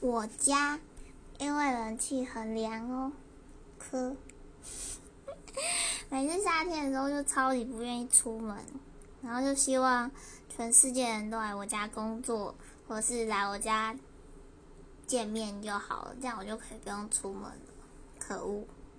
我家因为冷气很凉哦。可 每次夏天的时候就超级不愿意出门然后就希望全世界人都来我家工作或是来我家见面就好了这样我就可以不用出门了。可恶。